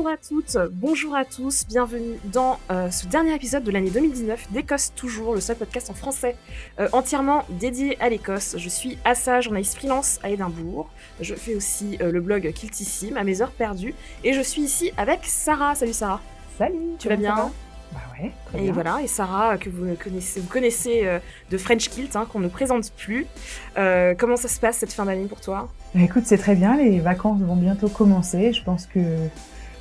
Bonjour à toutes, bonjour à tous, bienvenue dans euh, ce dernier épisode de l'année 2019 d'Écosse Toujours, le seul podcast en français euh, entièrement dédié à l'Écosse. Je suis Assa, journaliste freelance à Édimbourg. Je fais aussi euh, le blog Kiltissime à mes heures perdues et je suis ici avec Sarah. Salut Sarah. Salut. Tu vas bien Bah ouais. Très Et bien. voilà, et Sarah, que vous connaissez, vous connaissez euh, de French Kilt, hein, qu'on ne présente plus. Euh, comment ça se passe cette fin d'année pour toi? Bah, écoute, c'est très bien. Les vacances vont bientôt commencer. Je pense que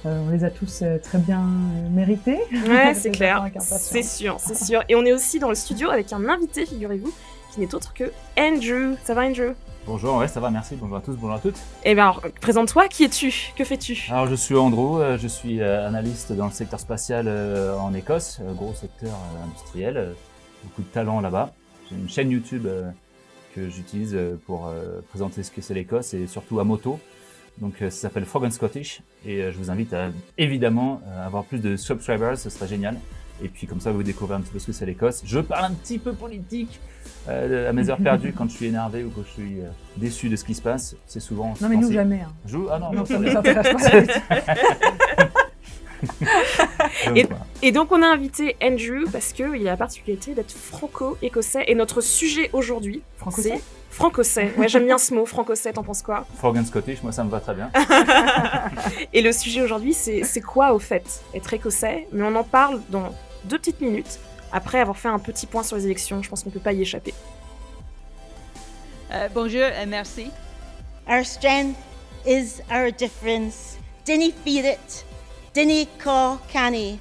euh, on les a tous euh, très bien euh, méritées. Ouais, c'est clair. C'est sûr, c'est sûr. Et on est aussi dans le studio avec un invité, figurez-vous, qui n'est autre que Andrew. Ça va, Andrew? Bonjour, ouais, ça va, merci. Bonjour à tous, bonjour à toutes. Eh bien, alors, présente-toi. Qui es-tu? Que fais-tu? Alors, je suis Andrew, euh, je suis euh, analyste dans le secteur spatial euh, en Écosse, euh, gros secteur euh, industriel, euh, beaucoup de talent là-bas. J'ai une chaîne YouTube euh, que j'utilise euh, pour euh, présenter ce que c'est l'Écosse et surtout à moto. Donc, euh, ça s'appelle Frog and Scottish et euh, je vous invite à évidemment euh, avoir plus de subscribers, ce serait génial. Et puis, comme ça, vous découvrez un petit peu ce que c'est l'Écosse. Je parle un petit peu politique euh, à mes heures perdues quand je suis énervé ou quand je suis euh, déçu de ce qui se passe. C'est souvent. Non mais nous jamais. hein. Je... Ah non, Non, non, ça nous intéresse pas. Donc, Et- voilà. Et donc, on a invité Andrew parce qu'il a la particularité d'être franco-écossais. Et notre sujet aujourd'hui, Franco-Écossais? c'est franco-écossais. Ouais, j'aime bien ce mot, franco-écossais, t'en penses quoi? Frog and Scottish, moi ça me va très bien. Et le sujet aujourd'hui, c'est c'est quoi au fait être écossais? Mais on en parle dans deux petites minutes, après avoir fait un petit point sur les élections. Je pense qu'on peut pas y échapper. Euh, bonjour et merci. Our strength is our difference. Dinny fear it. Dinny call canny.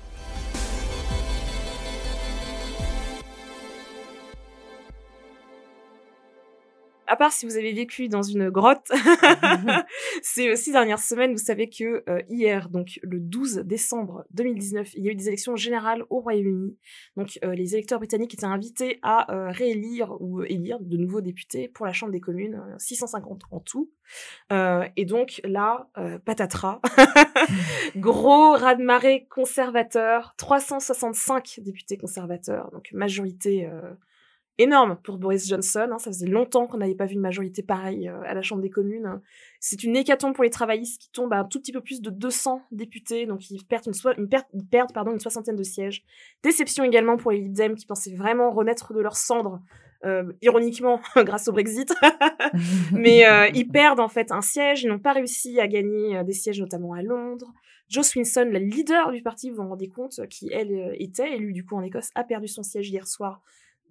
À part si vous avez vécu dans une grotte, ces six dernières semaines, vous savez que euh, hier, donc le 12 décembre 2019, il y a eu des élections générales au Royaume-Uni. Donc euh, les électeurs britanniques étaient invités à euh, réélire ou élire de nouveaux députés pour la Chambre des communes, euh, 650 en tout. Euh, et donc là, euh, patatras, gros raz-de-marée conservateur, 365 députés conservateurs, donc majorité euh, énorme pour Boris Johnson. hein. Ça faisait longtemps qu'on n'avait pas vu une majorité pareille euh, à la Chambre des communes. C'est une hécatombe pour les travaillistes qui tombent à un tout petit peu plus de 200 députés, donc ils perdent une, soi- une per- ils perdent, pardon, une soixantaine de sièges. Déception également pour les Lib Dem qui pensaient vraiment renaître de leurs cendres, euh, ironiquement grâce au Brexit. Mais euh, ils perdent en fait un siège, ils n'ont pas réussi à gagner des sièges notamment à Londres. Jo Swinson, la leader du parti, vous vous rendez compte, qui elle était élue du coup en Écosse, a perdu son siège hier soir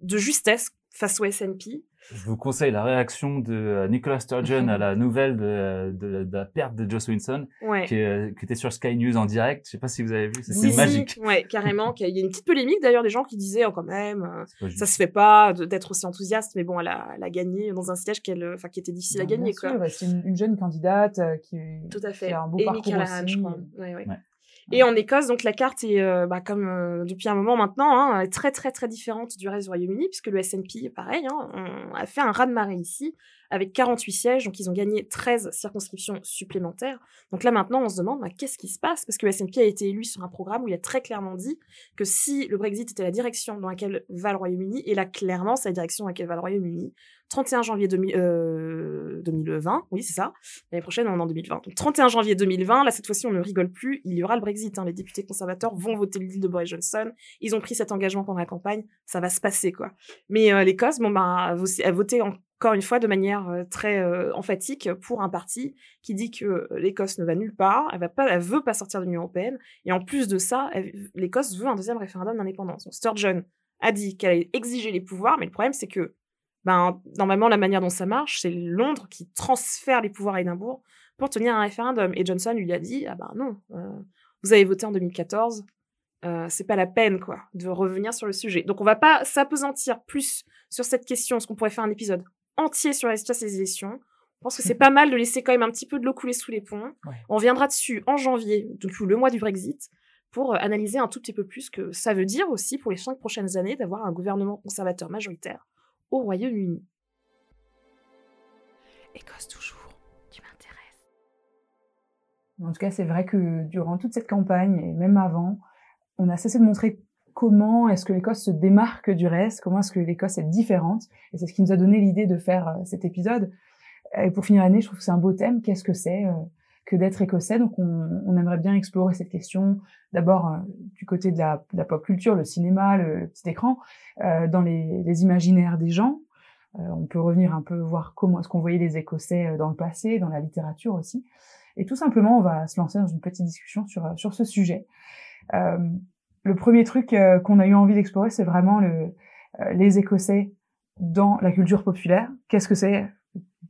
de justesse face au SNP. Je vous conseille la réaction de euh, Nicola Sturgeon à la nouvelle de, de- de la perte de Joe Swinson, Ouais. qui, était sur Sky News en direct. Je sais pas si vous avez vu, c'était si, magique. Ouais, carrément. qu'il y a- Il y a une petite polémique d'ailleurs des gens qui disaient oh, quand même, euh, ça se fait pas d'être aussi enthousiaste, mais bon, elle a, elle a gagné dans un siège euh, enfin, qui était difficile à Bien gagner, sûr, quoi. ouais, C'est une, une jeune candidate euh, qui, Tout à fait. qui a un beau Amy parcours aussi. je crois. Ouais, ouais. Ouais. Et en Écosse, donc la carte est, euh, bah, comme euh, depuis un moment maintenant, hein, très très très différente du reste du Royaume-Uni, puisque le SNP, pareil, hein, on a fait un raz-de-marée ici, avec 48 sièges, donc ils ont gagné 13 circonscriptions supplémentaires. Donc là maintenant, on se demande bah, qu'est-ce qui se passe, parce que le SNP a été élu sur un programme où il a très clairement dit que si le Brexit était la direction dans laquelle va le Royaume-Uni, et là clairement c'est la direction dans laquelle va le Royaume-Uni, 31 janvier 2000, euh, 2020, oui c'est ça, L'année prochaine, on est en 2020. Donc 31 janvier 2020, là cette fois-ci on ne rigole plus, il y aura le Brexit. hein. Les députés conservateurs vont voter le deal de Boris Johnson. Ils ont pris cet engagement pendant la campagne, ça va se passer quoi. Mais euh, l'Écosse, bon ben, a vo- a voté encore une fois de manière euh, très euh, emphatique pour un parti qui dit que euh, l'Écosse ne va nulle part, elle va pas, elle veut pas sortir de l'Union européenne, et en plus de ça, l'Écosse veut un deuxième référendum d'indépendance. Sturgeon a dit qu'elle allait exiger les pouvoirs, mais le problème c'est que ben, normalement, la manière dont ça marche, c'est Londres qui transfère les pouvoirs à Édimbourg pour tenir un référendum. Et Johnson lui a dit, ah ben non, euh, vous avez voté en 2014, euh, c'est pas la peine, quoi, de revenir sur le sujet. Donc on va pas s'apesantir plus sur cette question, parce qu'on pourrait faire un épisode entier sur les résultats des élections. Je pense que c'est pas mal de laisser quand même un petit peu de l'eau couler sous les ponts. Ouais. On reviendra dessus en janvier, donc le mois du Brexit, pour euh, analyser un tout petit peu plus ce que ça veut dire aussi pour les cinq prochaines années d'avoir un gouvernement conservateur majoritaire au Royaume-Uni. Écosse toujours, tu m'intéresses. En tout cas, c'est vrai que durant toute cette campagne, et même avant, on a cessé de montrer comment est-ce que l'Écosse se démarque du reste, comment est-ce que l'Écosse est différente. Et c'est ce qui nous a donné l'idée de faire euh, cet épisode. Et pour finir l'année, je trouve que c'est un beau thème. Qu'est-ce que c'est euh, que d'être écossais? Donc, on, aimerait bien explorer cette question d'abord euh, du côté de la, pop culture, le cinéma, le, petit écran, dans les, imaginaires des gens. On peut revenir un peu voir comment est-ce qu'on voyait les Écossais dans le passé, dans la littérature aussi. Et tout simplement, on va se lancer dans une petite discussion sur ce sujet. Le premier truc qu'on a eu envie d'explorer, c'est vraiment le, les Écossais dans la culture populaire. Qu'est-ce que c'est?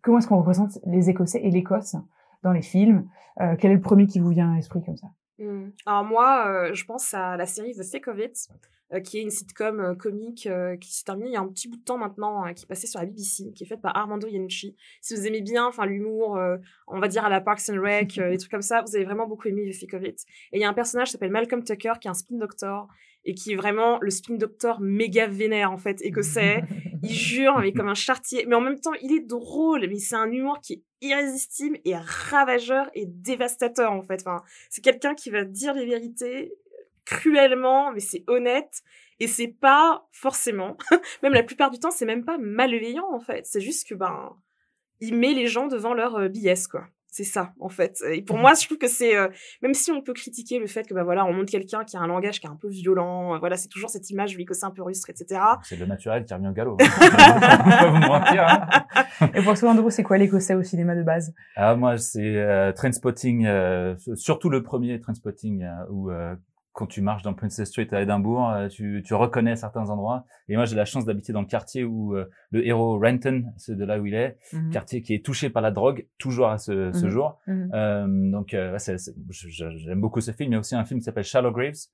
Comment est-ce qu'on représente les Écossais et l'Écosse dans les films? Euh, quel est le premier qui vous vient à l'esprit comme ça? Mmh. Alors moi, euh, je pense à la série The Thick of It, euh, qui est une sitcom euh, comique qui s'est terminée il y a un petit bout de temps maintenant, qui passait sur la BBC, qui est faite par Armando Iannucci. Si vous aimez bien, enfin l'humour, on va dire à la Parks and Rec, des trucs comme ça, vous avez vraiment beaucoup aimé The Thick of It. Et il y a un personnage qui s'appelle Malcolm Tucker, qui est un spin doctor et qui est vraiment le spin doctor méga vénère en fait écossais. il jure mais comme un chartier, mais en même temps il est drôle, mais c'est un humour qui est irrésistible et ravageur et dévastateur en fait. Enfin, c'est quelqu'un qui va dire les vérités cruellement, mais c'est honnête et c'est pas forcément, même la plupart du temps, c'est même pas malveillant en fait. C'est juste que ben il met les gens devant leur euh, quoi. C'est ça, en fait. Et pour moi, je trouve que c'est, euh, même si on peut critiquer le fait que, bah voilà, on montre quelqu'un qui a un langage qui est un peu violent, euh, voilà, c'est toujours cette image lui que c'est un peu rustre, etc. C'est le naturel qui revient au galop. Hein. vous mentir. Et pour toi, Andrew, c'est quoi l'écossais au cinéma de base? Ah, moi, c'est euh, Trainspotting, euh, surtout le premier Trainspotting, où quand tu marches dans Princess Street à Édimbourg, euh, tu, tu reconnais certains endroits. Et moi, j'ai la chance d'habiter dans le quartier où euh, le héros Renton, c'est de là où il est, mhm. quartier qui est touché par la drogue, toujours à ce, ce mhm. jour. Mhm. Euh, donc, euh, j'aime beaucoup ce film. Il y a aussi un film qui s'appelle Shallow Graves,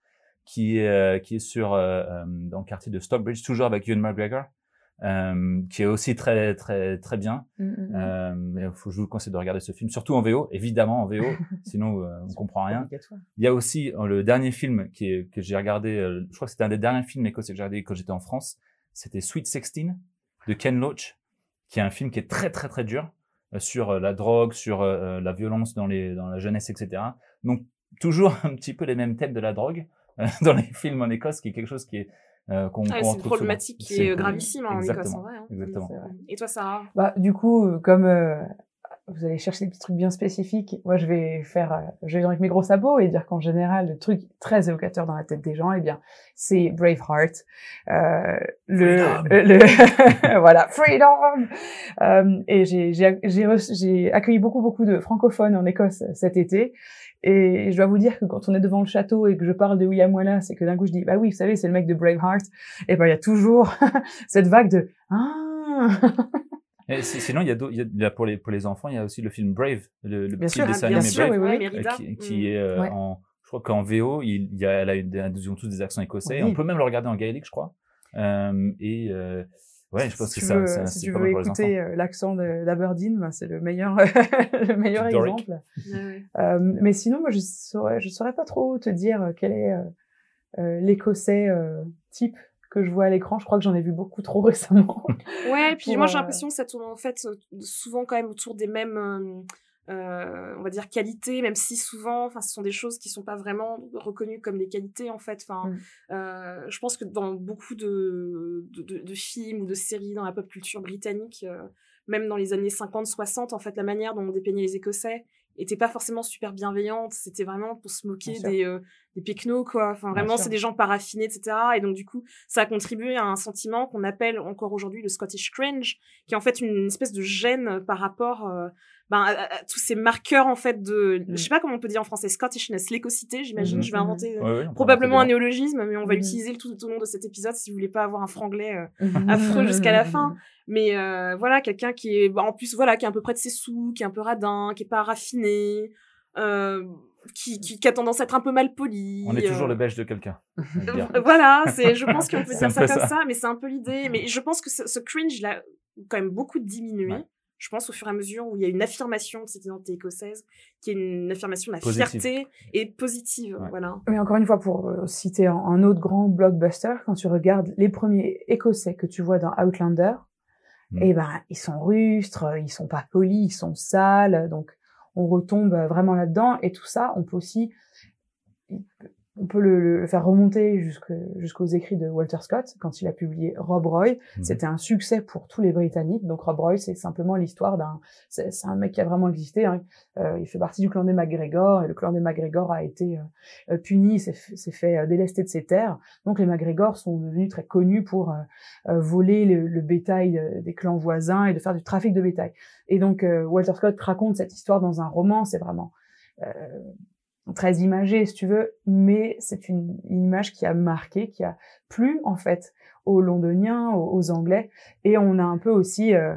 qui est, qui est sur dans le quartier de Stockbridge, toujours avec Ewan McGregor. Euh, qui est aussi très très très bien. Mm, mm, mm. Euh, mais faut, je vous conseille de regarder ce film, surtout en VO, évidemment en VO, sinon euh, on comprend rien. Il y a aussi euh, le dernier film qui est, que j'ai regardé, euh, je crois que c'était un des derniers films écossais que j'ai regardé quand j'étais en France, c'était Sweet Sixteen de Ken Loach, qui est un film qui est très très très dur sur la drogue, sur la violence dans les dans la jeunesse, etc. Donc toujours un petit peu les mêmes thèmes de la drogue dans les films en Écosse, qui est quelque chose qui est euh, qu'on ah, C'est une problématique qui est, gravissime hein, en Écosse, en vrai. Hein. Exactement. Et toi, Sarah? Bah, du coup, euh, comme euh, vous allez chercher des petits trucs bien spécifiques, moi, je vais faire, euh, je vais avec mes gros sabots et dire qu'en général, le truc très évocateur dans la tête des gens, eh bien, c'est Braveheart, euh, le, le voilà, freedom. Euh, et j'ai j'ai j'ai accueilli beaucoup beaucoup de francophones en Écosse cet été et je dois vous dire que quand on est devant le château et que je parle de William Wallace et que d'un coup je dis bah oui, vous savez, c'est le mec de Braveheart, et ben il y a toujours cette vague de ah. Et sinon, il y, a, il y a pour les pour les enfants, il y a aussi le film Brave, le, le petit dessin animé Brave, oui, euh, qui, qui mm. est euh, en, je crois qu'en VO, il, y a, elle a une, ils ont tous des accents écossais. On peut même le regarder en gaélique, je crois. Euh, et euh, Ouais, je pense si que ça, ça si tu veux écouter euh, l'accent d'Aberdeen, ben, c'est le meilleur, le meilleur exemple. Euh, mais sinon, moi, je saurais, je saurais pas trop te dire euh, quel est euh, l'écossais type que je vois à l'écran. Je crois que j'en ai vu beaucoup trop récemment. Ouais, puis moi j'ai l'impression que ça tourne en fait souvent quand même autour des mêmes euh, on va dire qualité, même si souvent, enfin, ce sont des choses qui sont pas vraiment reconnues comme des qualités en fait. Enfin, mm. euh, je pense que dans beaucoup de, de, de, films ou de séries dans la pop culture britannique, euh, même dans les années 50-60, en fait, la manière dont on dépeignait les Écossais était pas forcément super bienveillante. C'était vraiment pour se moquer des, euh, des péquenots, quoi. Enfin, vraiment, c'est des gens paraffinés, etc. Et donc, du coup, ça a contribué à un sentiment qu'on appelle encore aujourd'hui le Scottish cringe, qui est en fait une espèce de gêne par rapport euh, ben, tous ces marqueurs en fait de, je sais pas comment on peut dire en français, Scottishness, l'écocité, j'imagine. Je vais inventer euh, probablement un néologisme, mais on va mhm. l'utiliser tout au long de cet épisode si vous voulez pas avoir un franglais euh, mhm. affreux jusqu'à la fin. Mais euh, voilà, quelqu'un qui est, bah, en plus voilà, qui est un peu près de ses sous, qui est un peu radin, qui est pas raffiné. Qui, qui, a tendance à être un peu mal poli. On est toujours le belge de quelqu'un. voilà, c'est, je pense qu'on peut dire ça comme ça, mais c'est un peu l'idée. Mais je pense que ce, ce cringe, il a quand même beaucoup diminué je pense, au fur et à mesure où il y a une affirmation de cette identité écossaise, qui est une affirmation de la fierté et positive. Voilà. Mais encore une fois, pour euh, citer un, autre grand blockbuster, quand tu regardes les premiers écossais que tu vois dans Outlander, mm. eh ben, ils sont rustres, ils sont pas polis, ils sont sales, donc on retombe vraiment là-dedans. Et tout ça, on peut aussi on peut le, le faire remonter jusqu'aux écrits de Walter Scott quand il a publié Rob Roy. Mhm. C'était un succès pour tous les Britanniques. Donc Rob Roy, c'est simplement l'histoire d'un, c'est un mec qui a vraiment existé. Hein. Euh, il fait partie du clan des MacGregor et le clan des MacGregor a été euh, euh, puni, s'est fait euh, délester de ses terres. Donc les MacGregor sont devenus très connus pour euh, voler le, le bétail des clans voisins et de faire du trafic de bétail. Et donc euh, Walter Scott raconte cette histoire dans un roman. C'est vraiment euh, très imagé, si tu veux, mais c'est une, une image qui a marqué, qui a plu en fait aux Londoniens, aux, aux Anglais, et on a un peu aussi euh,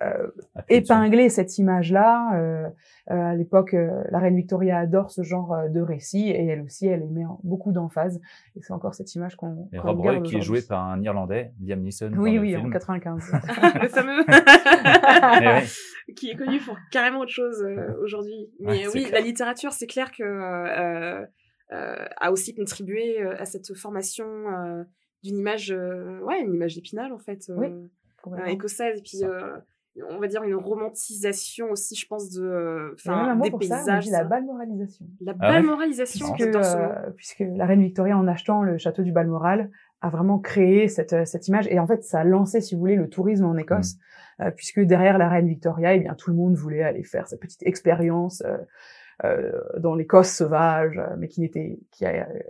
euh, épinglé cette image-là. Euh, euh, à l'époque, euh, la reine Victoria adore ce genre euh, de récit, et elle aussi, elle met beaucoup d'emphase, et c'est encore cette image qu'on Et qu'on Rob Roy qui est joué par un Irlandais, Liam Neeson. Oui, oui, en 95. le fameux ouais, qui est connu pour carrément autre chose euh, aujourd'hui. Mais Ouais, oui, clair. la littérature, c'est clair que euh, euh, a aussi contribué à cette formation euh, d'une image, euh, ouais, une image d'épinal en fait, euh, Oui, euh, écossaise. Et puis, euh, on va dire une romantisation aussi, je pense, de, euh, enfin, un mot des pour ça, on paysages. dit la ça. balmoralisation. La Ah ouais balmoralisation, puisque, ce mot. euh, puisque la reine Victoria, en achetant le château du Balmoral, a vraiment créé cette, euh, cette image. Et en fait, ça a lancé, si vous voulez, le tourisme en Écosse, Mm. euh, puisque derrière la reine Victoria, eh bien, tout le monde voulait aller faire sa petite expérience euh, euh, dans l'Écosse sauvage, mais qui n'était, qui a, euh,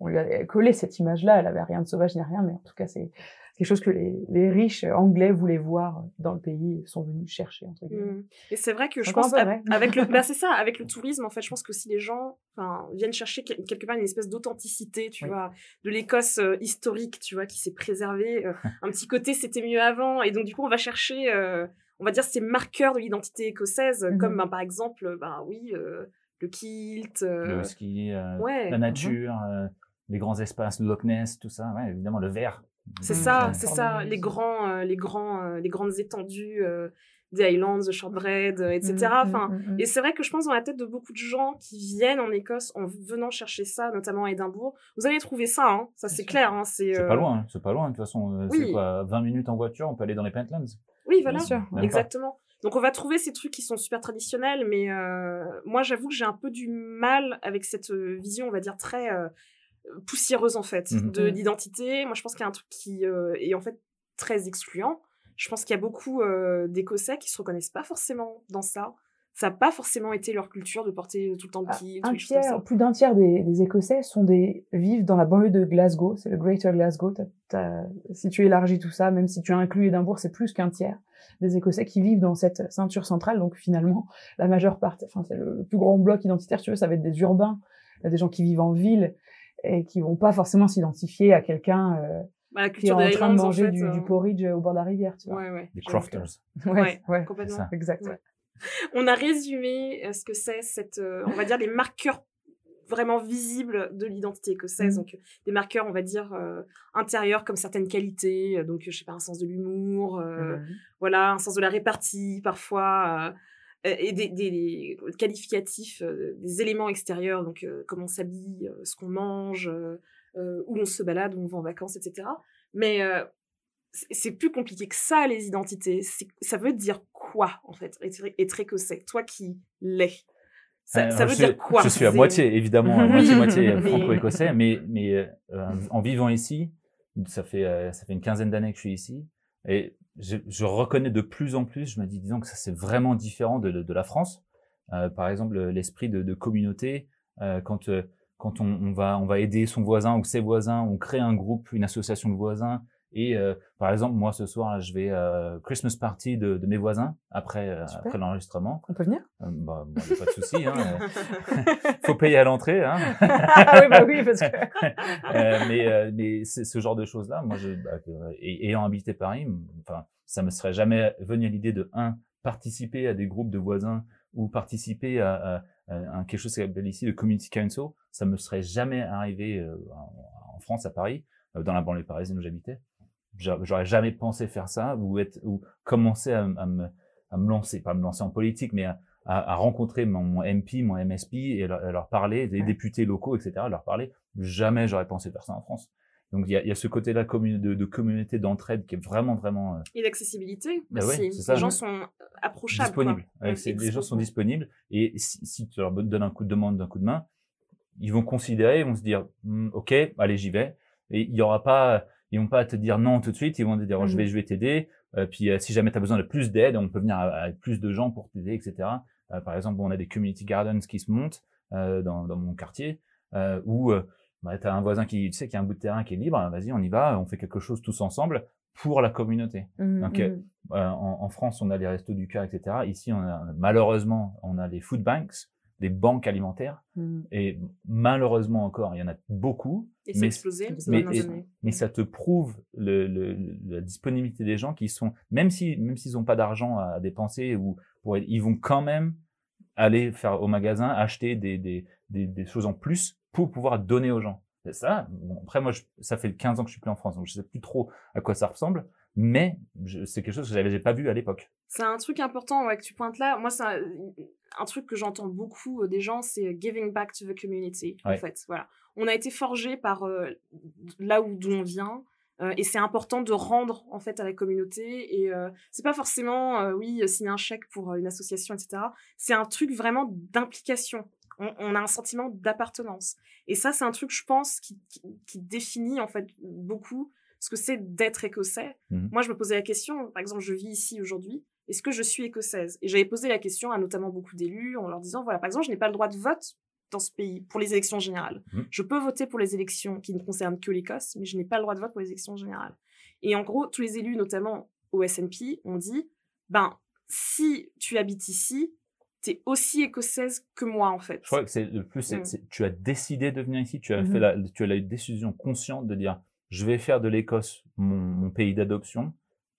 on lui a collé cette image-là. Elle avait rien de sauvage ni rien, mais en tout cas, c'est quelque chose que les, les riches anglais voulaient voir dans le pays, sont venus chercher entre guillemets. Mm. Et c'est vrai que je pense avec le bah c'est ça avec le tourisme en fait je pense que si les gens enfin viennent chercher quel- quelque part une espèce d'authenticité tu Oui. vois de l'Écosse euh, historique tu vois qui s'est préservée euh, un petit côté c'était mieux avant et donc du coup on va chercher euh, on va dire ces marqueurs de l'identité écossaise Mhm. comme ben, par exemple ben oui euh, le kilt euh, le ski, euh, ouais la nature, euh, les grands espaces, le Loch Ness, tout ça. Ouais, évidemment, le vert. C'est Mm, ça, c'est ça, les grands, euh, les grands, euh, les grandes étendues des Highlands, de Shortbread, euh, etc. Mm, Enfin, mm, mm, mm. et c'est vrai que je pense dans la tête de beaucoup de gens qui viennent en Écosse en venant chercher ça, notamment à Édimbourg, vous allez trouver ça, hein, ça c'est clair, hein, c'est. C'est euh, pas loin, hein, c'est pas loin. De toute façon, euh, Oui. c'est quoi 20 minutes en voiture, on peut aller dans les Pentlands. Oui, voilà, sûr. Exactement. Donc on va trouver ces trucs qui sont super traditionnels, mais euh, moi j'avoue que j'ai un peu du mal avec cette euh, vision, on va dire très euh, poussiéreuse en fait Mhm. de l'identité. Moi je pense qu'il y a un truc qui euh, est en fait très excluant. Je pense qu'il y a beaucoup euh, d'Écossais qui se reconnaissent pas forcément dans ça. Ça n'a pas forcément été leur culture de porter tout le temps le Ah, kilt, un tiers, ça. plus d'un tiers des, des Écossais sont des vivent dans la banlieue de Glasgow, c'est le Greater Glasgow. Si tu élargis tout ça, même si tu inclus Édimbourg, c'est plus qu'un tiers des Écossais qui vivent dans cette ceinture centrale. Donc finalement, la majeure partie, enfin c'est le, le plus grand bloc identitaire, tu veux, ça va être des urbains, Il y a des gens qui vivent en ville et qui vont pas forcément s'identifier à quelqu'un euh, Bah, qui est en train de en manger fait, du, euh, du porridge au bord de la rivière, tu vois. Ouais, ouais. Les crofters. Ouais, complètement. exact. Ouais. On a résumé euh, ce que c'est cette, euh, on va dire, les marqueurs vraiment visibles de l'identité écossaise. Mhm. Donc, euh, des marqueurs, on va dire, euh, intérieurs comme certaines qualités. euh, donc, je sais pas, un sens de l'humour, euh, Mhm. voilà, un sens de la répartie parfois. Euh, et des, qualificatifs, euh, des éléments extérieurs, donc euh, comment on s'habille, ce qu'on mange, où on se balade, où on va en vacances, etc. Mais c'est- c'est plus compliqué que ça, les identités. C'est- Ça veut dire quoi, en fait, être, être écossais Toi qui l'es. Ça, ça veut je dire quoi? Je suis à C'est- moitié, évidemment, à Oui. moitié-moitié Mais- franco-écossais, mais, mais euh, en vivant ici, ça fait, euh, ça fait une quinzaine d'années que je suis ici, et je, je reconnais de plus en plus, je me dis, disons que ça c'est vraiment différent de, de, la France. Euh, par exemple, l'esprit de, de communauté, euh, quand, euh, quand on, va, on va aider son voisin ou ses voisins, on crée un groupe, une association de voisins, et euh, par exemple, moi ce soir, je vais à Christmas party de, de mes voisins après, euh, après l'enregistrement. On peut venir? Euh, bah, bon, pas de souci. Hein, euh, faut payer à l'entrée. Hein. Ah oui, bah oui, parce que Euh, mais euh, mais ce genre de choses là moi je bah, ayant habité Paris enfin ça me serait jamais venu à l'idée de un participer à des groupes de voisins ou participer à, à- quelque chose qui s'appelle ici le community council ça me serait jamais arrivé euh, en, France à Paris euh, dans la banlieue parisienne où j'habitais j'aurais jamais pensé faire ça ou être ou commencer à, me à me lancer pas me lancer en politique mais à, à, à rencontrer mon, mon MP mon MSP et leur, à leur parler des Ouais. députés locaux etc leur parler jamais j'aurais pensé faire ça en France. Donc il y a, y a ce côté-là commu- de, de communauté d'entraide qui est vraiment vraiment euh, Et l'accessibilité Bah ouais, les gens sont approchables. disponible. quoi. Ouais, c'est- les gens sont disponibles et si, si tu leur donnes un coup de demande d'un coup de main, ils vont considérer, ils vont se dire, Hmm, ok, allez, j'y vais. Et il y aura pas, ils vont pas te dire non tout de suite. Ils vont te dire, oh, je Mhm. vais, je vais t'aider. Euh, puis euh, si jamais tu as besoin de plus d'aide, on peut venir avec plus de gens pour t'aider, etc. Euh, par exemple, bon, on a des community gardens qui se montent euh, dans, dans mon quartier euh, où euh, bah, tu as un voisin qui, tu sais, qui a un bout de terrain qui est libre. Vas-y, on y va. On fait quelque chose tous ensemble pour la communauté. Mhm, Donc. Euh, en, en France, on a les restos du cœur, etc. Ici, on a, malheureusement, on a les food banks, des banques alimentaires. Mhm. Et malheureusement encore, il y en a beaucoup. Et c'est mais- explosé mais- et- ça te prouve le, le- le- la disponibilité des gens qui sont, même si même s'ils n'ont pas d'argent à dépenser ou pour, ils vont quand même aller faire au magasin acheter des, des, des, des choses en plus pour pouvoir donner aux gens. Et ça, bon, après moi, je- ça fait 15 ans que je suis plus en France, donc je sais plus trop à quoi ça ressemble, mais c'est quelque chose que j'avais pas vu à l'époque. C'est un truc important ouais, que tu pointes là. Moi, c'est un, truc que j'entends beaucoup euh, des gens, c'est euh, giving back to the community. En fait, voilà. On a été forgé par euh, là où d'où on vient. euh, et c'est important de rendre en fait à la communauté et euh, c'est pas forcément oui signer un chèque pour une association etc c'est un truc vraiment d'implication on, on a un sentiment d'appartenance et ça c'est un truc je pense qui, qui, qui définit en fait beaucoup ce que c'est d'être écossais Mhm. moi je me posais la question par exemple je vis ici aujourd'hui est-ce que je suis écossaise? Et j'avais posé la question à notamment beaucoup d'élus en leur disant, voilà, par exemple, je n'ai pas le droit de vote dans ce pays pour les élections générales. Mhm. Je peux voter pour les élections qui ne concernent que l'Écosse, mais je n'ai pas le droit de vote pour les élections générales. Et en gros, tous les élus, notamment au SNP, ont dit, ben, si tu habites ici, t'es aussi écossaise que moi, en fait. Je crois que c'est le plus, c'est, Mm. c'est- tu as décidé de venir ici, tu as Mhm. fait la, tu as la décision consciente de dire, je vais faire de l'Écosse mon, mon pays d'adoption.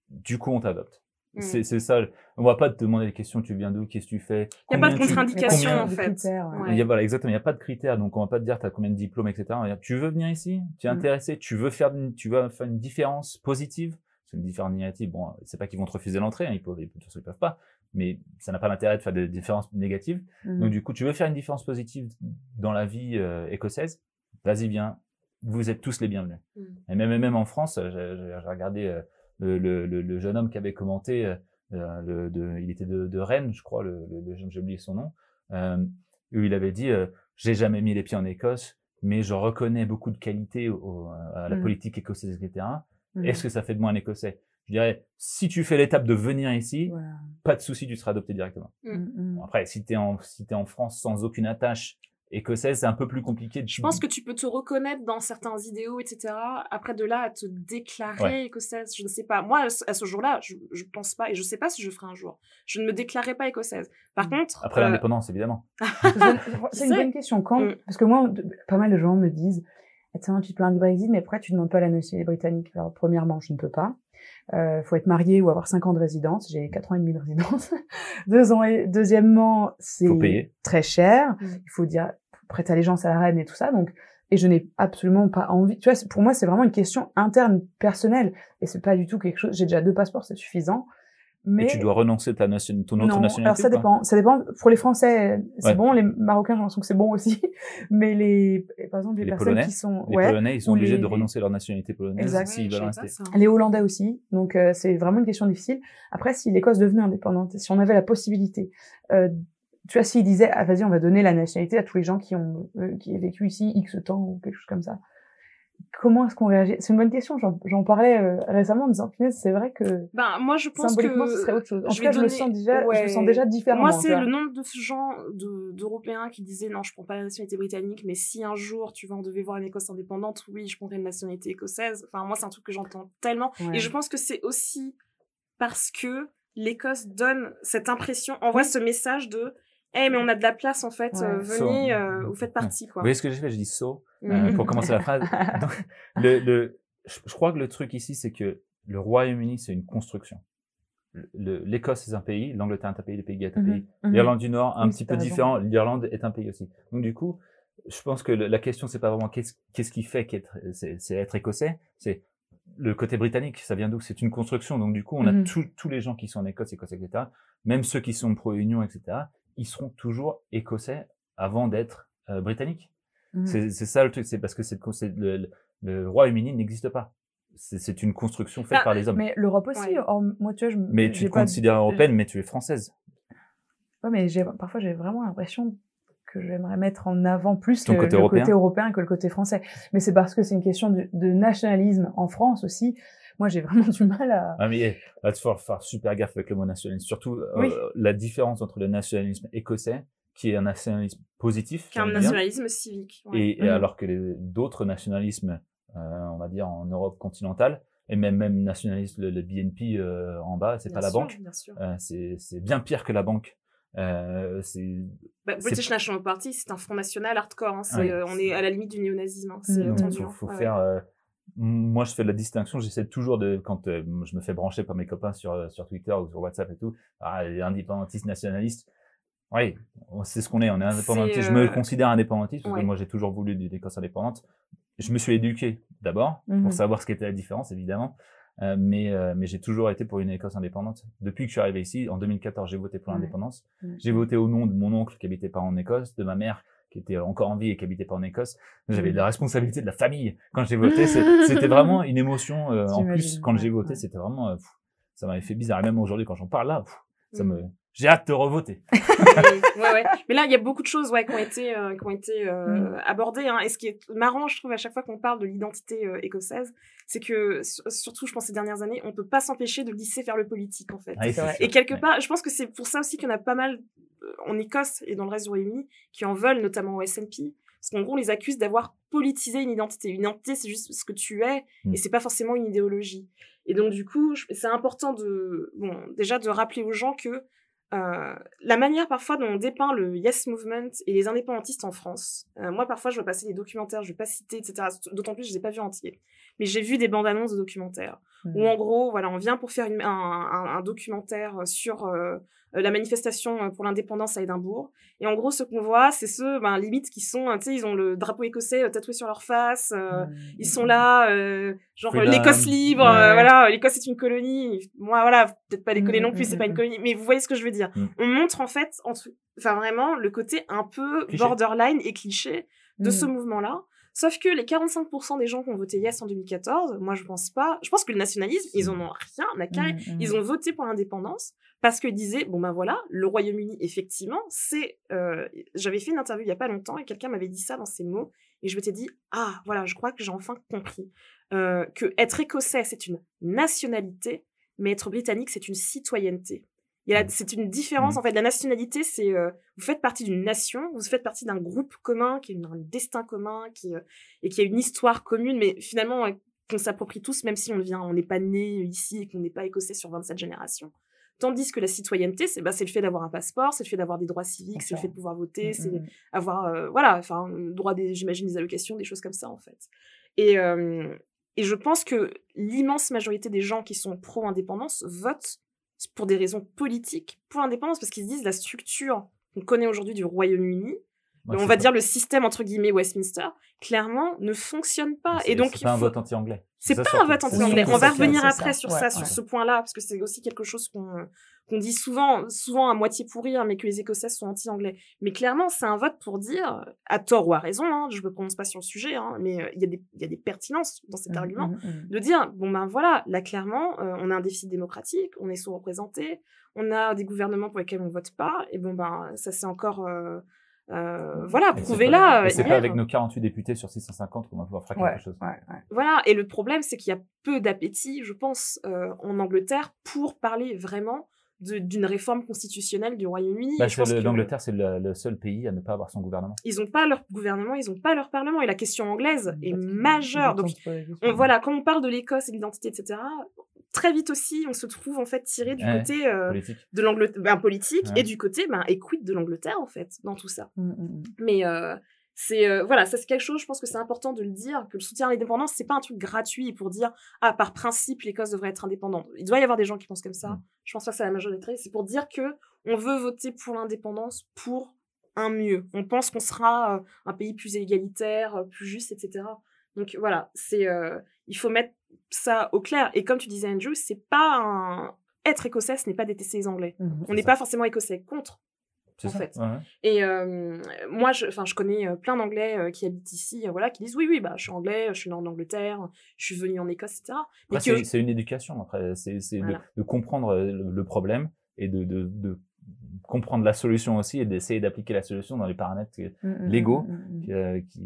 Du coup, on t'adopte. Mm. C'est, c'est ça. On va pas te demander des questions. Tu viens d'où Qu'est-ce que tu fais Il y a pas de tu- contre-indication, en de fait. critères, ouais. Il y a, voilà, exactement. Il n'y a pas de critères, donc on va pas te dire t'as combien de diplômes, etc. On va dire, tu veux venir ici? Tu es Mm. intéressé? Tu veux faire, une, tu veux faire une différence positive? C'est une différence négative. Bon, c'est pas qu'ils vont te refuser l'entrée. Hein, ils peuvent, ils peuvent, ils peuvent pas. Mais ça n'a pas d'intérêt de faire des différences négatives. Mhm. Donc du coup, tu veux faire une différence positive dans la vie euh, écossaise? Vas-y, viens. Vous êtes tous les bienvenus. Mm. Et même, même en France, euh, j'ai j'ai- j'ai regardé euh, le, le, jeune homme qui avait commenté, euh, euh, le, de, il était de, de Rennes, je crois, le, j'ai oublié son nom, euh, où il avait dit, j'ai jamais mis les pieds en Écosse, mais je reconnais beaucoup de qualités au- à la Mm. politique écossaise, etc. Mhm. Est-ce que ça fait de moi un Écossais? Je dirais, si tu fais l'étape de venir ici, Voilà. pas de souci, tu seras adopté directement. Mm. Bon, après, si tu es, si t'es en France sans aucune attache écossaise, c'est un peu plus compliqué. De... Je pense que tu peux te reconnaître dans certains idéaux, etc. Après, de là à te déclarer écossaise, je ne sais pas. Moi, à ce- jour-là, je, je pense pas, et je sais pas si je ferai un jour. Je ne me déclarerai pas écossaise. Par Mm. contre, Après euh, l'indépendance, évidemment. C'est une bonne question. Quand Mm. Parce que moi, pas mal de gens me disent Tiens, tu te plains du Brexit, mais pourquoi tu ne demandes pas la nationalité britannique Alors, premièrement, je ne peux pas. Euh, faut être marié ou avoir 5 ans de résidence. J'ai 4 ans et demi de résidence. Deux ans et... Deuxièmement, c'est très cher. Mm. Il faut dire prête allégeance à la reine et tout ça. Donc, et je n'ai absolument pas envie. Tu vois, pour moi, c'est vraiment une question interne, personnelle. Et c'est pas du tout quelque chose. J'ai déjà deux passeports, c'est suffisant. Mais Et tu dois renoncer ta nation... ton autre non, nationalité alors ça dépend. Ça dépend. Pour les Français, c'est Ouais. bon. Les Marocains, j'ai l'impression que c'est bon aussi. Mais les, par exemple, les, Les personnes Polonais qui sont, Les ouais, Polonais, ils sont obligés les- de renoncer à leur nationalité polonaise s'ils veulent rester. les Hollandais aussi. Donc euh, c'est vraiment une question difficile. Après, si l'Écosse devenait indépendante, si on avait la possibilité, euh, tu vois, s'ils disaient, ah vas-y, on va donner la nationalité à tous les gens qui ont euh, qui ont vécu ici X temps ou quelque chose comme ça. Comment est-ce qu'on réagit? C'est une bonne question. J'en parlais euh, récemment en disant, punaise, c'est vrai que ben, moi, je pense symboliquement, que ce serait autre chose. En je tout cas, je le sens déjà, je le ouais. sens déjà différemment. Moi, c'est le nombre de gens de- d'Européens qui disaient non, je prends pas la nationalité britannique, mais si un jour tu vas on devait voir une Écosse indépendante, oui, je prendrais une nationalité écossaise. Enfin, moi, c'est un truc que j'entends tellement. Ouais. Et je pense que c'est aussi parce que l'Écosse donne cette impression, envoie ce message de Eh, mais on a de la place en fait, Ouais. euh, venez, euh, vous faites partie Vous quoi. voyez ce que j'ai fait? J'ai dit so euh, Mhm. pour commencer la phrase. Donc, le, le, je, crois que le truc ici, c'est que le Royaume-Uni, c'est une construction. Le- le- L'Écosse, c'est un pays, l'Angleterre est un pays, les Pays-Bas est un Mhm, pays. mhm. L'Irlande du Nord, un Oui, petit peu différent. L'Irlande est un pays aussi. Donc du coup, je pense que le- la question, c'est pas vraiment qu'est-ce qui fait qu'être, c'est être écossais, c'est le côté britannique. Ça vient d'où? C'est une construction. Donc du coup, on a Mhm. tous tous les gens qui sont en Écosse, Écossais, etc. Même ceux qui sont pro-Union, etc. Ils seront toujours écossais avant d'être euh, britanniques. Mhm. C'est ça le truc. C'est parce que c'est c'est- le, le, Royaume-Uni n'existe pas. C'est une construction faite Ah, par les hommes. Mais l'Europe aussi. Ouais. or, moi, tu vois, je, Mais tu te pas- considères européenne, mais tu es française. Ouais, mais j'ai, parfois, j'ai vraiment l'impression que j'aimerais mettre en avant plus Ton le, côté le européen. côté européen que le côté français. Mais c'est parce que c'est une question de, de nationalisme en France aussi. Moi, j'ai vraiment du mal à. Ah, mais eh, là, tu faut faire super gaffe avec le mot nationalisme. Surtout euh, la différence entre le nationalisme écossais, qui est un nationalisme positif, Qu'un j'aime bien, nationalisme civique. ouais. et, et Mhm. alors que les- d'autres nationalismes, euh, on va dire en Europe continentale, et même même nationalisme, le, le BNP euh, en bas, c'est pas la sûr, banque, Bien sûr. euh, c'est c'est bien pire que la banque. Euh, c'est Bah, British National Party, c'est un front national hardcore. hein. Ouais. euh, on est à la limite du néonazisme. hein. Tendu. faut, hein. faut ouais. faire. euh, moi, je fais la distinction. J'essaie toujours de quand euh, je me fais brancher par mes copains sur euh, sur Twitter ou sur WhatsApp et tout. Ah, les indépendantistes nationalistes. Oui, c'est ce qu'on est. On est indépendantiste. Je me euh, considère indépendantiste parce ouais. que moi, j'ai toujours voulu une Écosse indépendante. Je me suis éduqué d'abord Mhm. pour savoir ce qu'était la différence, évidemment. Euh, mais euh, mais j'ai toujours été pour une Écosse indépendante. Depuis que je suis arrivé ici, en 2014, j'ai voté pour l'indépendance. Mhm. J'ai voté au nom de mon oncle qui habitait pas en Écosse, de ma mère qui était encore en vie et qui habitait pas en Écosse. J'avais Mm. la responsabilité de la famille quand j'ai voté. C'était vraiment une émotion. euh, en plus, quand j'ai voté, c'était vraiment, euh, pff, ça m'avait fait bizarre. Et même aujourd'hui, quand j'en parle là, pff, ça Mm. me, j'ai hâte de revoter. ouais, ouais. Mais là, il y a beaucoup de choses ouais, qui ont été, euh, qui ont été euh, Mm. abordées. Hein. Et ce qui est marrant, je trouve, à chaque fois qu'on parle de l'identité euh, écossaise, c'est que, sur- surtout, je pense, ces dernières années, on peut pas s'empêcher de glisser vers le politique, en fait. Ouais, sûr. Et quelque Ouais. part, je pense que c'est pour ça aussi qu'il y en a pas mal euh, en Écosse et dans le reste du Royaume-Uni qui en veulent, notamment au SNP. Parce qu'en gros, on les accuse d'avoir politisé une identité. Une identité, c'est juste ce que tu es Mm. et c'est pas forcément une idéologie. Et donc, du coup, c'est important de, bon, déjà de rappeler aux gens que euh, la manière parfois dont on dépeint le Yes Movement et les indépendantistes en France, euh, moi parfois je vois passer des documentaires, je vais pas citer, etc. D'autant plus je les ai pas vus entiers. Mais j'ai vu des bandes annonces de documentaires Mhm. où en gros, voilà, on vient pour faire une- un, un- un documentaire sur euh, la manifestation pour l'indépendance à Édimbourg. Et en gros, ce qu'on voit, c'est ceux, ben, limite, qui sont, tu sais, ils ont le drapeau écossais euh, tatoué sur leur face. euh. Ils sont là, euh, genre euh, l'Écosse libre, Ouais. euh, voilà, l'Écosse est une colonie. Moi, voilà, peut-être pas déconner Mm, non plus, mm, c'est pas mm, une colonie, mais vous voyez ce que je veux dire. Mm. On montre en fait, enfin vraiment, le côté un peu Cliché. borderline et cliché de ce mouvement-là. Sauf que les 45% des gens qui ont voté yes en 2014, moi je pense pas. Je pense que le nationalisme, ils en ont rien à carrer. Ils ont voté pour l'indépendance parce qu'ils disaient bon ben voilà, le Royaume-Uni effectivement, c'est. euh, J'avais fait une interview il y a pas longtemps et quelqu'un m'avait dit ça dans ces mots et je m'étais dit ah voilà, je crois que j'ai enfin compris euh, que être écossais c'est une nationalité, mais être britannique c'est une citoyenneté. C'est une différence Mhm. en fait. La nationalité, c'est euh, vous faites partie d'une nation, vous faites partie d'un groupe commun qui a une- un destin commun, qui euh, et qui a une histoire commune, mais finalement qu'on s'approprie tous, même si on vient, on n'est pas né ici et qu'on n'est pas écossais sur 27 générations. Tandis que la citoyenneté, c'est bah, c'est le fait d'avoir un passeport, c'est le fait d'avoir des droits civiques, c'est le fait de pouvoir voter, c'est Mhm. avoir euh, voilà, enfin droit des, j'imagine des allocations, des choses comme ça en fait. Et euh, et je pense que l'immense majorité des gens qui sont pro-indépendance votent pour des raisons politiques pour l'indépendance parce qu'ils se disent la structure qu'on connaît aujourd'hui du Royaume-Uni, Ouais, on va pas- dire le système entre guillemets Westminster, clairement ne fonctionne pas. Et donc c'est pas un vote anti-anglais. c'est pas un vote anti-anglais. On va revenir après sur ça, sur ce point-là, parce que c'est aussi quelque chose qu'on qu'on dit souvent, souvent à moitié pour rire, mais que les Écossais sont anti-anglais. Mais clairement, c'est un vote pour dire, à tort ou à raison, hein, je me prononce pas sur le sujet, hein, mais euh, il y, a des- il y a des pertinences dans cet Mhm, argument, mhm, mhm. de dire, bon ben voilà, là clairement, euh, on a un déficit démocratique, on est sous-représenté, on a des gouvernements pour lesquels on vote pas, et bon ben ça c'est encore... euh, euh, voilà, Et c'est prouvez-la. pas- euh, pas avec nos 48 députés sur 650 qu'on va pouvoir faire Ouais, quelque chose. ouais, ouais. Voilà, et le problème, c'est qu'il y a peu d'appétit, je pense, euh, en Angleterre pour parler vraiment d'une réforme constitutionnelle du Royaume-Uni. Bah, Je c'est pense le- que L'Angleterre, c'est le, le seul pays à ne pas avoir son gouvernement. Ils n'ont pas leur gouvernement, ils n'ont pas leur parlement, et la question anglaise est Parce qu'ils- majeure. Donc, on, voilà, quand on parle de l'Écosse et de l'identité, etc., très vite aussi, on se trouve en fait tiré du Ouais, côté euh, Politique. de l'Angleterre, ben, politique, Ouais. et du côté, ben, quid de l'Angleterre, en fait, dans tout ça. Mhm, mhm. Mais euh, c'est euh, voilà, ça c'est quelque chose. Je pense que c'est important de le dire que le soutien à l'indépendance c'est pas un truc gratuit pour dire ah par principe l'Écosse devrait être indépendante. Il doit y avoir des gens qui pensent comme ça. Je pense pas que c'est la majorité. C'est pour dire que on veut voter pour l'indépendance pour un mieux. On pense qu'on sera un pays plus égalitaire, plus juste, etc. Donc voilà, c'est il faut mettre ça au clair. Et comme tu disais Andrew, c'est pas un être écossais, ce n'est pas détester les Anglais. Mhm. On n'est pas forcément écossais contre. En ça. fait. Ouais. Et euh, moi, je, je connais euh, plein d'Anglais euh, qui habitent ici, euh, voilà, qui disent oui, oui, bah, je suis anglais, je suis né en Angleterre, je suis venu en Écosse, etc. Après, c'est une éducation. Après, c'est de- Voilà. de, comprendre le, le problème et de, de, de comprendre la solution aussi et d'essayer d'appliquer la solution dans les paramètres Mm, mm, Lego. mm, euh, qui,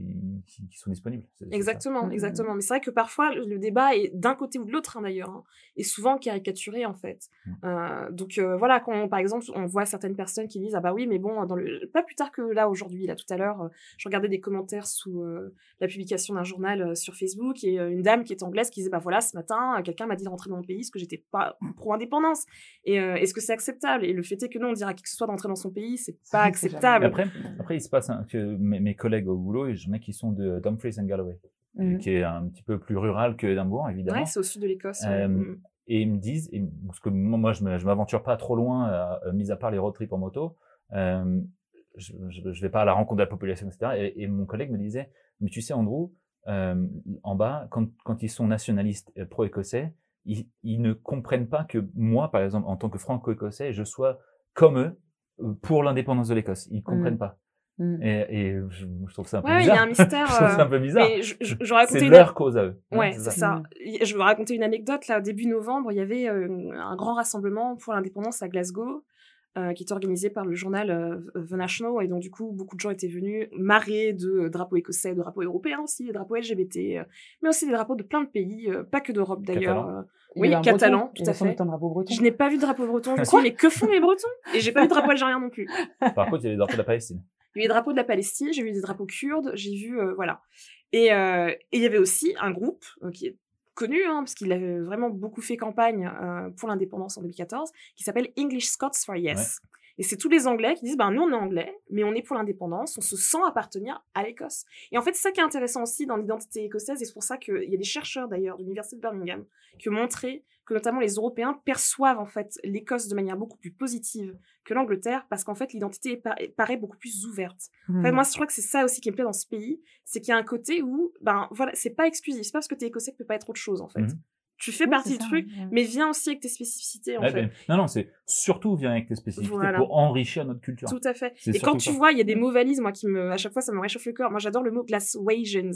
qui, qui sont disponibles. Exactement, exactement. Mais c'est vrai que parfois, le débat est d'un côté ou de l'autre, hein, d'ailleurs, hein, est souvent caricaturé, en fait. Euh, donc, euh, voilà, quand, on- par exemple, on voit certaines personnes qui disent, ah bah oui, mais bon, dans le... pas plus tard que là, aujourd'hui, là, tout à l'heure, euh, je regardais des commentaires sous euh, la publication d'un journal euh, sur Facebook, et euh, une dame qui est anglaise qui disait, bah voilà, ce matin, quelqu'un m'a dit de rentrer dans mon pays parce que j'étais pas pro-indépendance. Et euh, est-ce que c'est acceptable? Et le fait est que non, on dirait à qui que ce soit d'entrer dans son pays, c'est pas acceptable. Après, après, il se passe que mes, mes collègues au boulot, et j'en ai qui sont de Dumfries and Galloway, Mm. qui est un petit peu plus rural que Édimbourg, évidemment. Ouais, c'est au sud de l'Écosse. Euh, Mm. et ils me disent, et- parce que moi, moi, je je m'aventure pas trop loin, euh, euh, mis à part les road trips en moto, euh, je, je vais pas à la rencontre de la population, etc. Et, et mon collègue me disait, mais tu sais, Andrew, euh, en bas, quand, quand ils sont nationalistes euh, pro-écossais, ils, ils ne comprennent pas que moi, par exemple, en tant que franco-écossais, je sois comme eux euh, pour l'indépendance de l'Écosse. Ils comprennent Mm. pas. Mm. Et, et je, je trouve ça un peu Ouais, il y bizarre. a un mystère. je trouve ça un euh, peu bizarre. Mais je, je, je racontais C'est une- leur cause à eux. Ouais, c'est ça. Je vais raconter une anecdote. Là, au début novembre, il y avait euh, un grand rassemblement pour l'indépendance à Glasgow, euh, qui était organisé par le journal euh, The National. Et donc, du coup, beaucoup de gens étaient venus marrer de euh, drapeaux écossais, de drapeaux européens aussi, des drapeaux LGBT, euh, mais aussi des drapeaux de plein de pays, euh, pas que d'Europe d'ailleurs. Oui, catalan, breton. tout à fait. Je n'ai pas vu de drapeau breton. Je me suis dit, mais que font les Bretons? Et j'ai pas vu de drapeau algérien non plus. Par contre, il y a les drapeaux de la Palestine. Il y a des drapeaux de la Palestine, j'ai vu des drapeaux kurdes, j'ai vu, euh, voilà. Et euh, il y avait aussi un groupe euh, qui est connu, hein, parce qu'il a vraiment beaucoup fait campagne euh, pour l'indépendance en 2014, qui s'appelle English Scots for Yes. Et c'est tous les Anglais qui disent, ben nous on est Anglais, mais on est pour l'indépendance, on se sent appartenir à l'Écosse. Et en fait, c'est ça qui est intéressant aussi dans l'identité écossaise, et c'est pour ça qu'il y a des chercheurs d'ailleurs de l'Université de Birmingham qui ont montré que notamment les Européens perçoivent en fait l'Écosse de manière beaucoup plus positive que l'Angleterre, parce qu'en fait l'identité pa- paraît beaucoup plus ouverte. En fait, moi, je crois que c'est ça aussi qui me plaît dans ce pays, c'est qu'il y a un côté où, ben voilà, c'est pas exclusif. C'est pas parce que t'es écossais que tu peux pas être autre chose, en fait. Mhm. Tu fais Oui, partie du ça, truc, ouais. mais viens aussi avec tes spécificités, en Ouais, fait. ben, non, non, c'est surtout vient avec tes spécificités Voilà. pour enrichir notre culture. Tout à fait. Et quand tu ça. vois, il y a des mots valises, moi, qui me, à chaque fois, ça me réchauffe le cœur. Moi, j'adore le mot Glaswegians.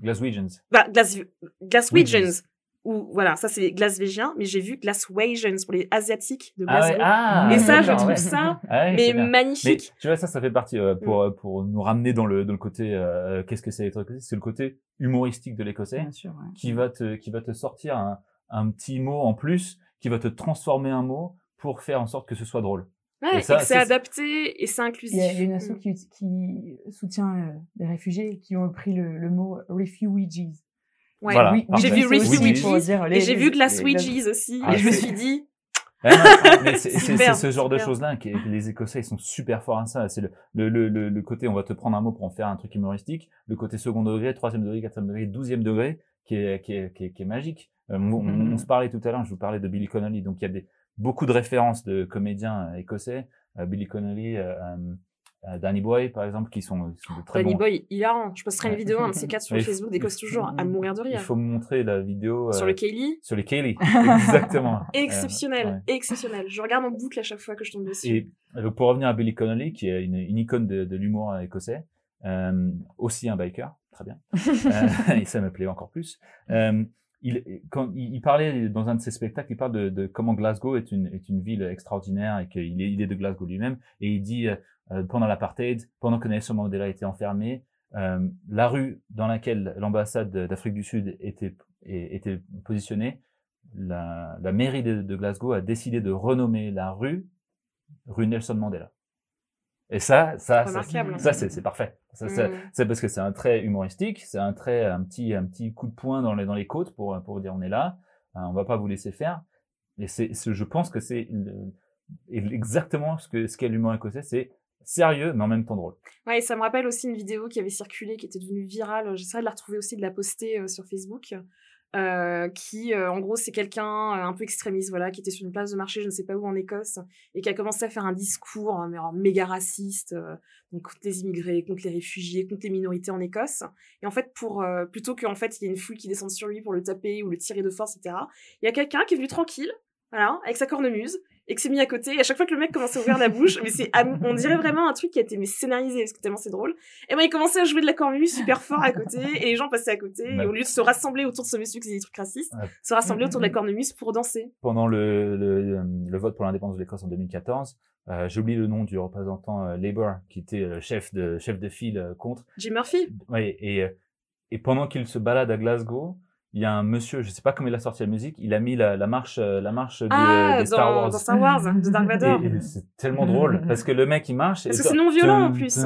Glaswegians. Bah, Glas, Glaswegians. Ou, voilà, ça, c'est Glaswegian, mais j'ai vu Glaswegians pour les Asiatiques de Ah ouais, Glasgow. ah, Et ça, je trouve ouais. ça, Ah ouais, mais bien. Mais magnifique. tu vois, ça, ça fait partie euh, pour Mm. euh, pour nous ramener dans le dans le côté euh, qu'est-ce que c'est être écossais C'est le côté humoristique de l'écossais sûr, ouais. qui va te qui va te sortir un, un petit mot en plus, qui va te transformer un mot pour faire en sorte que ce soit drôle. Ouais, et ça, et que c'est adapté et c'est inclusif. Il y a, il y a une asso Mm. qui, qui soutient euh, les réfugiés qui ont pris le, le mot refugees. Ouais. Voilà, Oui. J'ai vu les- Et j'ai vu les- Glaswegies aussi, Ah, et je me suis dit, Ah non, mais c'est ce genre de choses-là que que les Écossais ils sont super forts à ça. C'est le, le, le, le, côté on va te prendre un mot pour en faire un truc humoristique, le côté second degré, troisième degré, quatrième degré, douzième degré, qui est qui est qui est, qui est magique. Euh, on, on- on se parlait tout à l'heure, je vous parlais de Billy Connolly, donc il y a des beaucoup de références de comédiens euh, écossais, euh, Billy Connolly, euh, Danny Boy par exemple, qui sont, qui sont de très Danny bons. Boy, hilarant. Je posterai une vidéo, un de ces quatre sur il Facebook, d'Écosse il toujours, à mourir de Il rire. faut me montrer la vidéo Sur euh, le Kaylee, sur les Kaylee, exactement. exceptionnel, Euh, ouais. exceptionnel. Je regarde en boucle à chaque fois que je tombe dessus. Et donc pour revenir à Billy Connolly, qui est une, une icône de, de l'humour écossais, euh, aussi un biker, très bien, euh, et ça me plaît encore plus. Euh, il, quand il, il parlait dans un de ses spectacles, il parle de, de comment Glasgow est une, est une ville extraordinaire et qu'il est, il est de Glasgow lui-même. Et il dit euh, euh, pendant l'apartheid, pendant que Nelson Mandela était enfermé, euh, la rue dans laquelle l'ambassade d'Afrique du Sud était, était positionnée, la, la mairie de, de Glasgow a décidé de renommer la rue rue Nelson Mandela. Et ça, ça, ça, ça c'est parfait. Ça, Mm. c'est parce que c'est un trait humoristique, c'est un trait, un petit, un petit coup de poing dans les, dans les côtes pour, pour dire on est là, hein, on va pas vous laisser faire. Et c'est, je pense que c'est exactement ce que, ce qu'est l'humour écossais, c'est sérieux, mais en même temps drôle. Ouais, ça me rappelle aussi une vidéo qui avait circulé, qui était devenue virale. J'essaierai de la retrouver aussi, de la poster euh, sur Facebook. Euh, qui, euh, en gros, c'est quelqu'un un peu extrémiste, voilà, qui était sur une place de marché, je ne sais pas où en Écosse, et qui a commencé à faire un discours hein, méga raciste, contre les immigrés, contre les réfugiés, contre les minorités en Écosse. Et en fait, pour plutôt qu'en fait il y ait une foule qui descende sur lui pour le taper ou le tirer de force, etc. Il y a quelqu'un qui est venu tranquille, voilà, avec sa cornemuse, et que c'est mis à côté. Et à chaque fois que le mec commençait à ouvrir la bouche, mais c'est, on dirait vraiment un truc qui a été mais scénarisé parce que tellement c'est drôle. Et ben il commençait à jouer de la cornemuse super fort à côté, et les gens passaient à côté. Et au lieu de se rassembler autour de ce monsieur qui faisait des trucs racistes, Ouais. se rassembler autour de la cornemuse pour danser. Pendant le, le, le vote pour l'indépendance de l'Écosse en 2014, euh, j'ai oublié le nom du représentant euh, Labour qui était euh, chef de chef de file euh, contre. Jim Murphy. Ouais, et, et pendant qu'il se balade à Glasgow, il y a un monsieur, je sais pas comment il a sorti la musique, il a mis la, la marche, euh, la marche du, Ah, des dans, Star Wars. dans Star Wars, de Dark Vador. Et, et c'est tellement drôle parce que le mec il marche. Parce et que c'est non violent, en plus.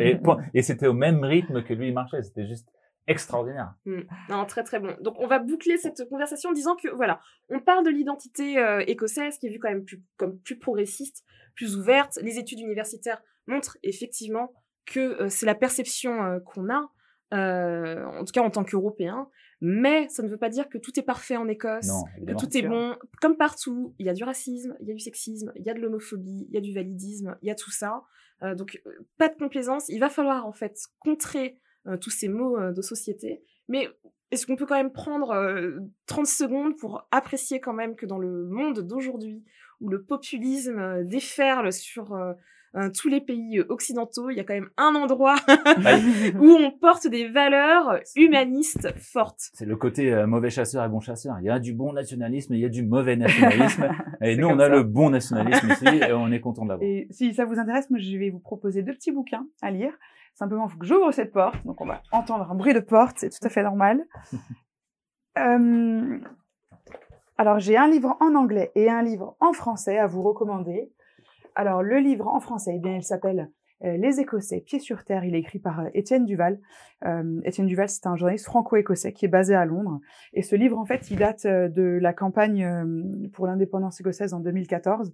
Et, et c'était au même rythme que lui il marchait. C'était juste extraordinaire. Mm. Non, très très bon. Donc on va boucler cette conversation en disant que voilà, on parle de l'identité euh, écossaise qui est vue quand même plus, comme plus progressiste, plus ouverte. Les études universitaires montrent effectivement que euh, c'est la perception euh, qu'on a, euh, en tout cas en tant qu'Européens. Mais ça ne veut pas dire que tout est parfait en Écosse, Non, que tout est bon. Comme partout, il y a du racisme, il y a du sexisme, il y a de l'homophobie, il y a du validisme, il y a tout ça. Euh, donc euh, pas de complaisance. Il va falloir en fait contrer euh, tous ces mots de société. Mais est-ce qu'on peut quand même prendre euh, 30 secondes pour apprécier quand même que dans le monde d'aujourd'hui, où le populisme déferle sur euh, euh, tous les pays euh, occidentaux, il y a quand même un endroit où on porte des valeurs humanistes fortes. C'est le côté euh, mauvais chasseur et bon chasseur. Il y a du bon nationalisme et il y a du mauvais nationalisme. et nous, on a ça. le bon nationalisme ici et on est content de l'avoir. Et si ça vous intéresse, moi, je vais vous proposer deux petits bouquins à lire. Simplement, il faut que j'ouvre cette porte. Donc, on va entendre un bruit de porte. C'est tout à fait normal. Euh, Alors, j'ai un livre en anglais et un livre en français à vous recommander. Alors, le livre en français, eh bien, il s'appelle euh, Les Écossais, pieds sur terre. Il est écrit par euh, Étienne Duval. Euh, Étienne Duval, c'est un journaliste franco-écossais qui est basé à Londres. Et ce livre, en fait, il date de la campagne pour l'indépendance écossaise en 2014.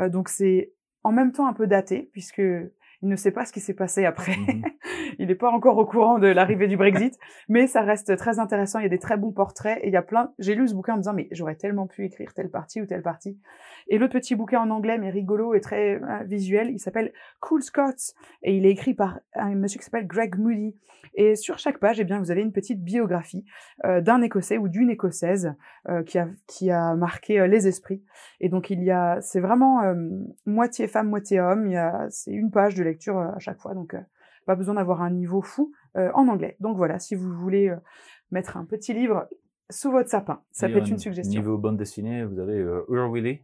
Euh, donc, c'est en même temps un peu daté, puisque il ne sait pas ce qui s'est passé après. Mhm. il n'est pas encore au courant de l'arrivée du Brexit, mais ça reste très intéressant. Il y a des très bons portraits et il y a plein. J'ai lu ce bouquin en me disant mais j'aurais tellement pu écrire telle partie ou telle partie. Et l'autre petit bouquin en anglais mais rigolo et très euh, visuel, il s'appelle Cool Scots et il est écrit par un monsieur qui s'appelle Greg Moody. Et sur chaque page, eh bien vous avez une petite biographie euh, d'un Écossais ou d'une Écossaise euh, qui a qui a marqué les esprits. Et donc il y a, c'est vraiment moitié femme, moitié homme. Il y a, c'est une page de lecture à chaque fois, donc pas besoin d'avoir un niveau fou en anglais. Donc voilà, si vous voulez mettre un petit livre sous votre sapin, ça peut être une suggestion. Niveau bande dessinée, vous avez euh, Ur Willy,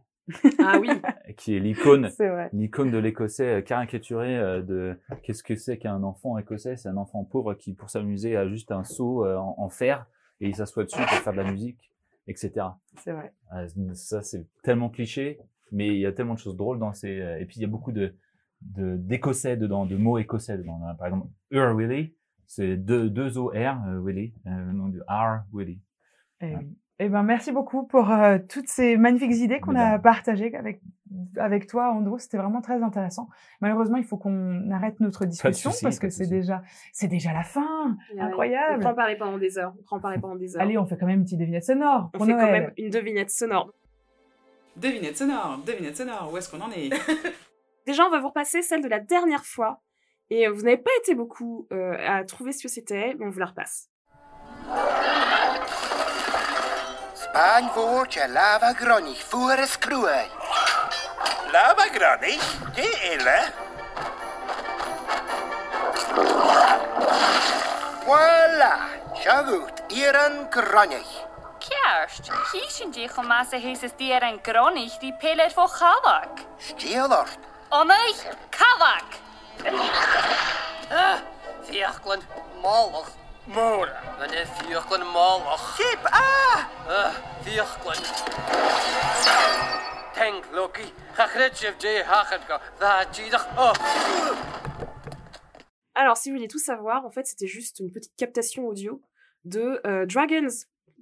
Ah oui, qui est l'icône l'icône de l'écossais euh, caricaturé euh, de qu'est-ce que c'est qu'un enfant écossais? C'est un enfant pauvre qui pour s'amuser a juste un seau euh, en, en fer et il s'assoit dessus pour faire de la musique etc C'est vrai. Euh, ça c'est tellement cliché mais il y a tellement de choses drôles dans ces et puis il y a beaucoup de de d'écossais dedans de mots écossais dedans. Par exemple Ur Willy c'est deux deux o r euh, Willy le nom du R Willy. Eh oui. Eh ben, merci beaucoup pour euh, toutes ces magnifiques idées qu'on a partagées avec, avec toi, Andrew. C'était vraiment très intéressant. Malheureusement, il faut qu'on arrête notre discussion parce que c'est déjà, c'est déjà la fin. Ouais, Incroyable. On prend parler pendant des heures. On prend parler pendant des heures. Allez, on fait quand même une petite devinette sonore on fait quand même une devinette sonore. Devinette sonore, devinette sonore, où est-ce qu'on en est? Déjà, on va vous repasser celle de la dernière fois. Et euh, vous n'avez pas été beaucoup euh, à trouver ce que c'était, mais on vous la repasse. Pan woordje lava gronich voor is kruij. Lava gronich? Die ille? Voilà, goed, ieren gronich. Kerst, kiezen die gemassen hees is dieren gronich die pelet voor kawak. Stielort. Onnig, kawak. Ah, eh, Vierklund, mollig. Men er ah! Ah, Loki. J. Oh. Alors, si vous voulez tout savoir, en fait, c'était juste une petite captation audio de euh, Dragons,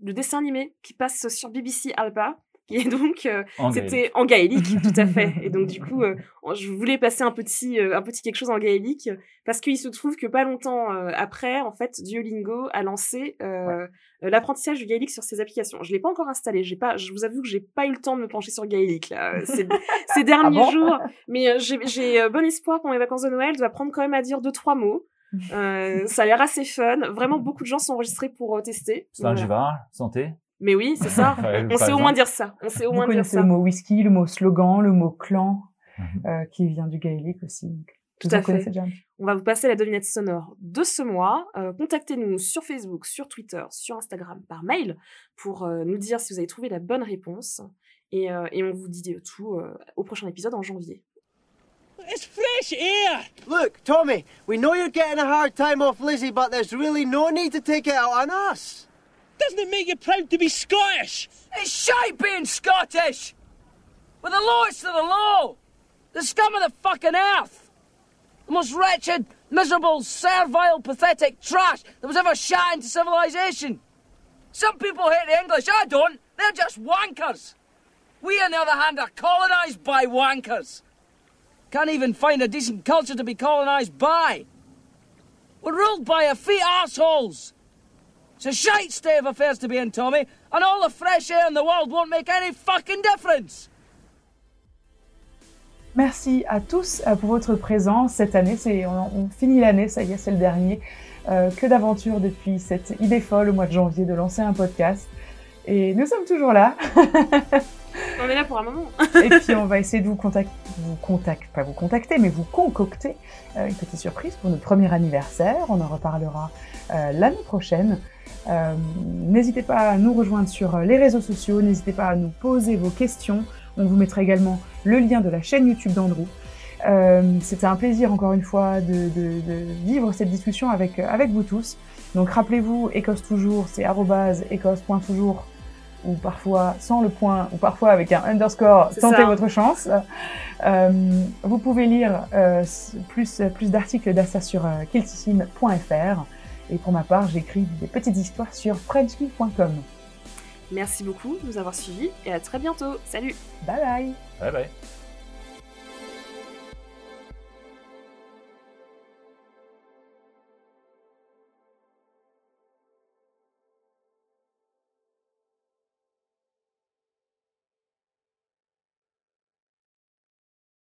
le dessin animé qui passe sur BBC Et donc, euh, c'était en gaélique, tout à fait. Et donc, du coup, euh, je voulais passer un petit, euh, un petit quelque chose en gaélique parce qu'il se trouve que pas longtemps après, en fait, Duolingo a lancé l'apprentissage du gaélique sur ses applications. Je l'ai pas encore installé. J'ai pas, je vous avoue que j'ai pas eu le temps de me pencher sur gaélique là, ces, ces derniers Ah bon? jours. Mais j'ai, bon espoir pour mes vacances de Noël de apprendre quand même à dire deux trois mots. Ça a l'air assez fun. Vraiment, beaucoup de gens sont enregistrés pour tester. Voilà. Slangivar santé Mais oui, c'est ça. Ouais, On sait au moins dire ça. On sait au Vous moins dire connaissez ça. le mot whisky, le mot slogan, le mot clan, Mhm. euh, qui vient du gaélique aussi. Tout à fait. déjà On va vous passer la devinette sonore de ce mois. Euh, Contactez-nous sur Facebook, sur Twitter, sur Instagram, par mail pour euh, nous dire si vous avez trouvé la bonne réponse. Et, euh, et on vous dit tout euh, au prochain épisode en janvier. It's fresh air! Look, Tommy, we know you're getting a hard time off Lizzie, but there's really no need to take it out on us. Doesn't it make you proud to be Scottish? It's shite being Scottish! With the lowest of the low! The scum of the fucking earth! The most wretched, miserable, servile, pathetic trash that was ever shot into civilization! Some people hate the English, I don't! They're just wankers! We, on the other hand, are colonised by wankers! Can't even find a decent culture to be colonised by! We're ruled by a effete assholes! It's a shite state of affairs to be in, Tommy, and all the fresh air in the world won't make any fucking difference! Merci à tous euh, pour votre présence cette année. C'est, on, on finit l'année, ça y est, c'est le dernier. Euh, que d'aventures depuis cette idée folle au mois de janvier de lancer un podcast. Et nous sommes toujours là. On est là pour un moment. Et puis on va essayer de vous contacter, vous contacter, pas vous contacter, mais vous concocter euh, une petite surprise pour notre premier anniversaire. On en reparlera euh, l'année prochaine. Euh, n'hésitez pas à nous rejoindre sur euh, les réseaux sociaux, n'hésitez pas à nous poser vos questions. On vous mettra également le lien de la chaîne YouTube d'Andrew. Euh, C'était un plaisir encore une fois de, de- de vivre cette discussion avec, avec vous tous. Donc rappelez-vous, Écosse toujours, c'est arrobase écosse.toujours ou parfois sans le point, ou parfois avec un underscore, C'est tentez ça. votre chance. Euh, vous pouvez lire euh, plus, plus d'articles d'Assa sur kiltissime.fr. Et pour ma part, j'écris des petites histoires sur frenchly.com. Merci beaucoup de nous avoir suivis et à très bientôt. Salut Bye bye Bye bye.